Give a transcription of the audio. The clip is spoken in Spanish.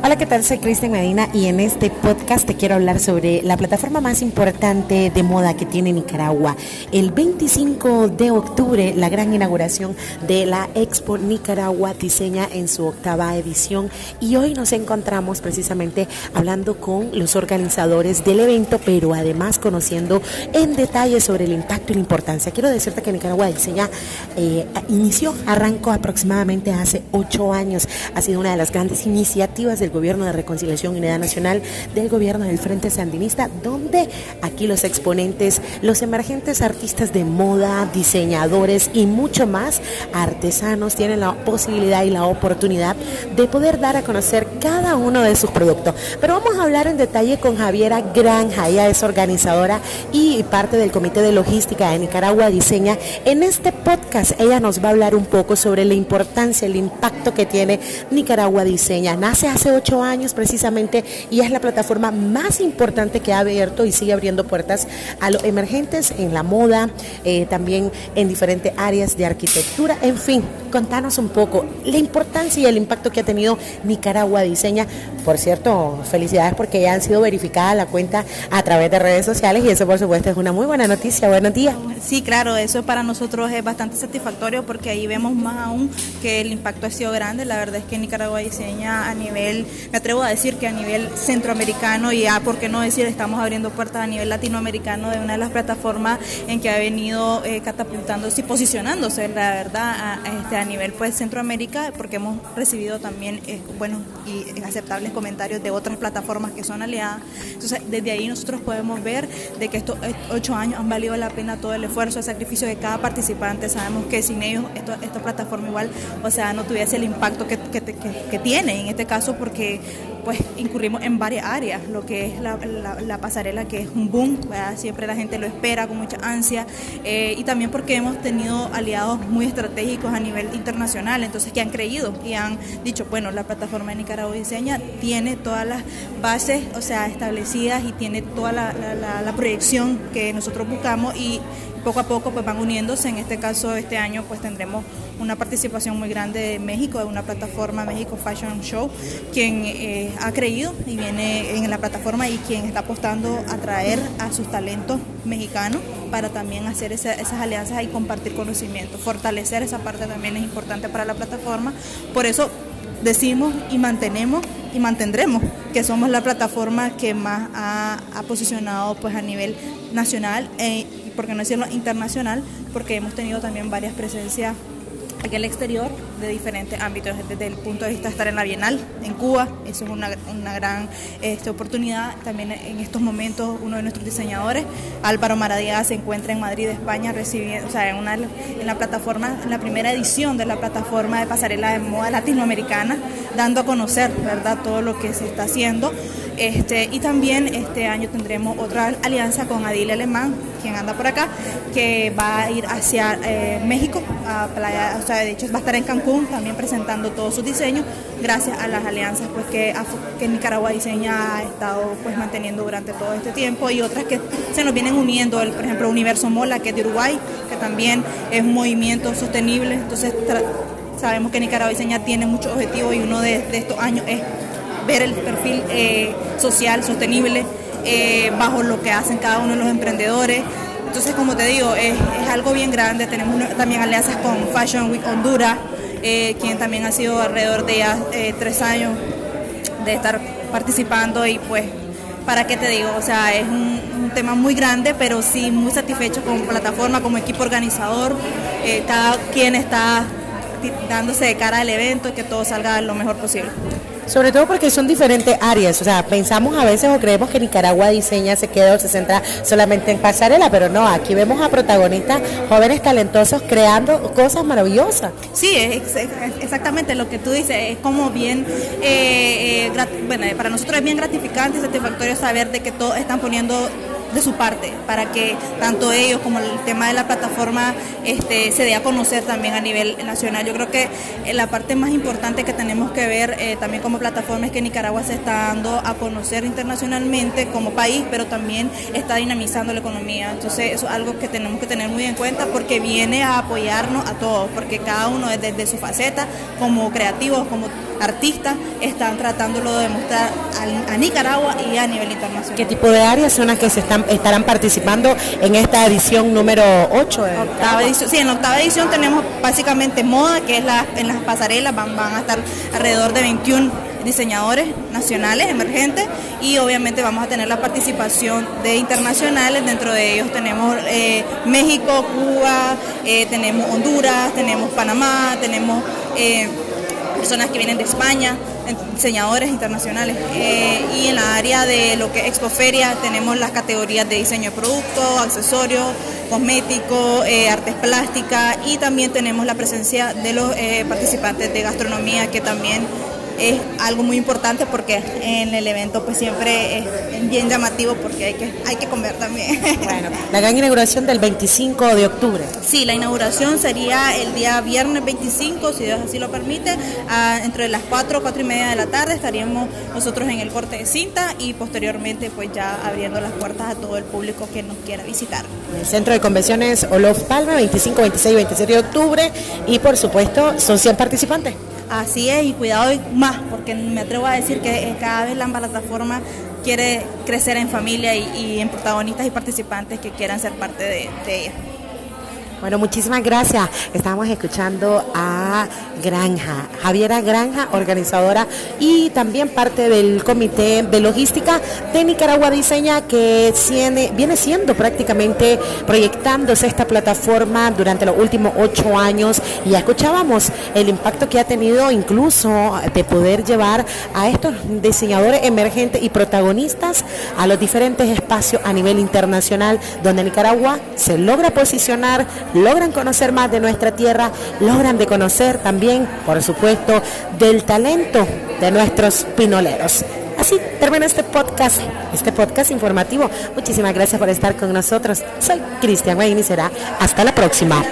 Hola, ¿qué tal? Soy Cristian Medina y en este podcast te quiero hablar sobre la plataforma más importante de moda que tiene Nicaragua. El 25 de octubre, la gran inauguración de la Expo Nicaragua diseña en su octava edición y hoy nos encontramos precisamente hablando con los organizadores del evento, pero además conociendo en detalle sobre el impacto y la importancia. Quiero decirte que Nicaragua diseña eh, inició, arrancó aproximadamente hace ocho años. Ha sido una de las grandes iniciativas del Gobierno de Reconciliación y Unidad Nacional, del Gobierno del Frente Sandinista, donde aquí los exponentes, los emergentes artistas de moda, diseñadores y mucho más, artesanos, tienen la posibilidad y la oportunidad de poder dar a conocer cada uno de sus productos. Pero vamos a hablar en detalle con Javiera Granja, ella es organizadora y parte del Comité de Logística de Nicaragua Diseña. En este podcast ella nos va a hablar un poco sobre la importancia, el impacto que tiene Nicaragua Diseña. Nace hace ocho años precisamente y es la plataforma más importante que ha abierto y sigue abriendo puertas a los emergentes en la moda, eh, también en diferentes áreas de arquitectura, en fin, contanos un poco la importancia y el impacto que ha tenido Nicaragua Diseña. Por cierto, felicidades porque ya han sido verificadas la cuenta a través de redes sociales y eso por supuesto es una muy buena noticia. Buenos días. Sí, claro, eso para nosotros es bastante satisfactorio porque ahí vemos más aún que el impacto ha sido grande. La verdad es que Nicaragua Diseña a nivel me atrevo a decir que a nivel centroamericano y a, por qué no decir, estamos abriendo puertas a nivel latinoamericano de una de las plataformas en que ha venido eh, catapultándose y posicionándose, la verdad, a, este, a nivel pues Centroamérica, porque hemos recibido también eh, buenos y aceptables comentarios de otras plataformas que son aliadas. Entonces, desde ahí nosotros podemos ver de que estos ocho años han valido la pena todo el esfuerzo, el sacrificio de cada participante. Sabemos que sin ellos esta plataforma igual, o sea, no tuviese el impacto que, que, que, tiene en este caso, porque pues incurrimos en varias áreas, lo que es la, pasarela, que es un boom, siempre la gente lo espera con mucha ansia, eh, y también porque hemos tenido aliados muy estratégicos a nivel internacional, entonces que han creído y han dicho, bueno, la plataforma de Nicaragua Diseña tiene todas las bases, o sea, establecidas y tiene toda la, la proyección que nosotros buscamos y poco a poco pues van uniéndose. En este caso, este año pues tendremos una participación muy grande de México, de una plataforma México Fashion Show, quien eh, ha creído y viene en la plataforma y quien está apostando a traer a sus talentos mexicanos para también hacer esas alianzas y compartir conocimiento. Fortalecer esa parte también es importante para la plataforma. Por eso decimos y mantenemos y mantendremos que somos la plataforma que más ha, posicionado pues a nivel nacional e porque no decirlo internacional, porque hemos tenido también varias presencias aquí el exterior de diferentes ámbitos, desde el punto de vista de estar en la Bienal en Cuba, eso es una, una gran este, oportunidad. También en estos momentos uno de nuestros diseñadores, Álvaro Maradiaga, se encuentra en Madrid, España, recibiendo, o sea, en, una, en la plataforma, en la primera edición de la plataforma de pasarela de moda latinoamericana, dando a conocer, ¿verdad?, todo lo que se está haciendo. Este, y también este año tendremos otra alianza con Adil Alemán, quien anda por acá, que va a ir hacia eh, México, a playa, o sea, de hecho va a estar en Cancún también presentando todos sus diseños, gracias a las alianzas pues, que, que Nicaragua Diseña ha estado pues, manteniendo durante todo este tiempo y otras que se nos vienen uniendo, el, por ejemplo Universo Mola, que es de Uruguay, que también es un movimiento sostenible, entonces sabemos que Nicaragua Diseña tiene muchos objetivos y uno de, estos años es ver el perfil eh, social sostenible eh, bajo lo que hacen cada uno de los emprendedores. Entonces, como te digo, es, algo bien grande. Tenemos también alianzas con Fashion Week Honduras, eh, quien también ha sido alrededor de ya tres años de estar participando y pues, ¿para qué te digo? O sea, es un, tema muy grande, pero sí muy satisfecho como plataforma, como equipo organizador. cada quien está dándose de cara al evento y que todo salga lo mejor posible. Sobre todo porque son diferentes áreas, o sea, pensamos a veces o creemos que Nicaragua diseña, se queda o se centra solamente en pasarela, pero no, aquí vemos a protagonistas jóvenes talentosos creando cosas maravillosas. Sí, es, exactamente lo que tú dices, es como bien, eh, eh, bueno, para nosotros es bien gratificante y satisfactorio saber de que todos están poniendo de su parte para que tanto ellos como el tema de la plataforma este, se dé a conocer también a nivel nacional. Yo creo que eh, la parte más importante que tenemos que ver eh, también como plataforma es que Nicaragua se está dando a conocer internacionalmente como país, pero también está dinamizando la economía. Entonces eso es algo que tenemos que tener muy en cuenta porque viene a apoyarnos a todos, porque cada uno desde su faceta, como creativos, como artistas están tratándolo de demostrar a, Nicaragua y a nivel internacional. ¿Qué tipo de áreas son las que se están, estarán participando en esta edición número 8? Octava edición, sí, en la octava edición tenemos básicamente moda, que es la, en las pasarelas van, van a estar alrededor de 21 diseñadores nacionales emergentes y obviamente vamos a tener la participación de internacionales, dentro de ellos tenemos eh, México, Cuba, eh, tenemos Honduras, tenemos Panamá, tenemos eh, personas que vienen de España, diseñadores internacionales. y en la área de lo que es Expoferia tenemos las categorías de diseño de productos, accesorios, cosméticos, artes plásticas y también tenemos la presencia de los participantes de gastronomía que también es algo muy importante porque en el evento pues siempre es bien llamativo porque hay que, hay que comer también. Bueno, la gran inauguración del 25 de octubre. Sí, la inauguración sería el día viernes 25, si Dios así lo permite, entre las 4, 4 y media de la tarde estaríamos nosotros en el corte de cinta y posteriormente pues ya abriendo las puertas a todo el público que nos quiera visitar. El Centro de Convenciones Olof Palma, 25, 26 y 27 de octubre y por supuesto son 100 participantes. Así es, y cuidado más, porque me atrevo a decir que cada vez la plataforma quiere crecer en familia y, en protagonistas y participantes que quieran ser parte de, de ella. Bueno, muchísimas gracias. Estamos escuchando a Granja, Javiera Granja, organizadora y también parte del Comité de Logística de Nicaragua Diseña, que viene siendo prácticamente proyectándose esta plataforma durante los últimos ocho años y escuchábamos el impacto que ha tenido incluso de poder llevar a estos diseñadores emergentes y protagonistas a los diferentes espacios a nivel internacional donde Nicaragua se logra posicionar logran conocer más de nuestra tierra, logran de conocer también, por supuesto, del talento de nuestros pinoleros. Así termina este podcast, este podcast informativo. Muchísimas gracias por estar con nosotros. Soy Cristian Wayne y será hasta la próxima.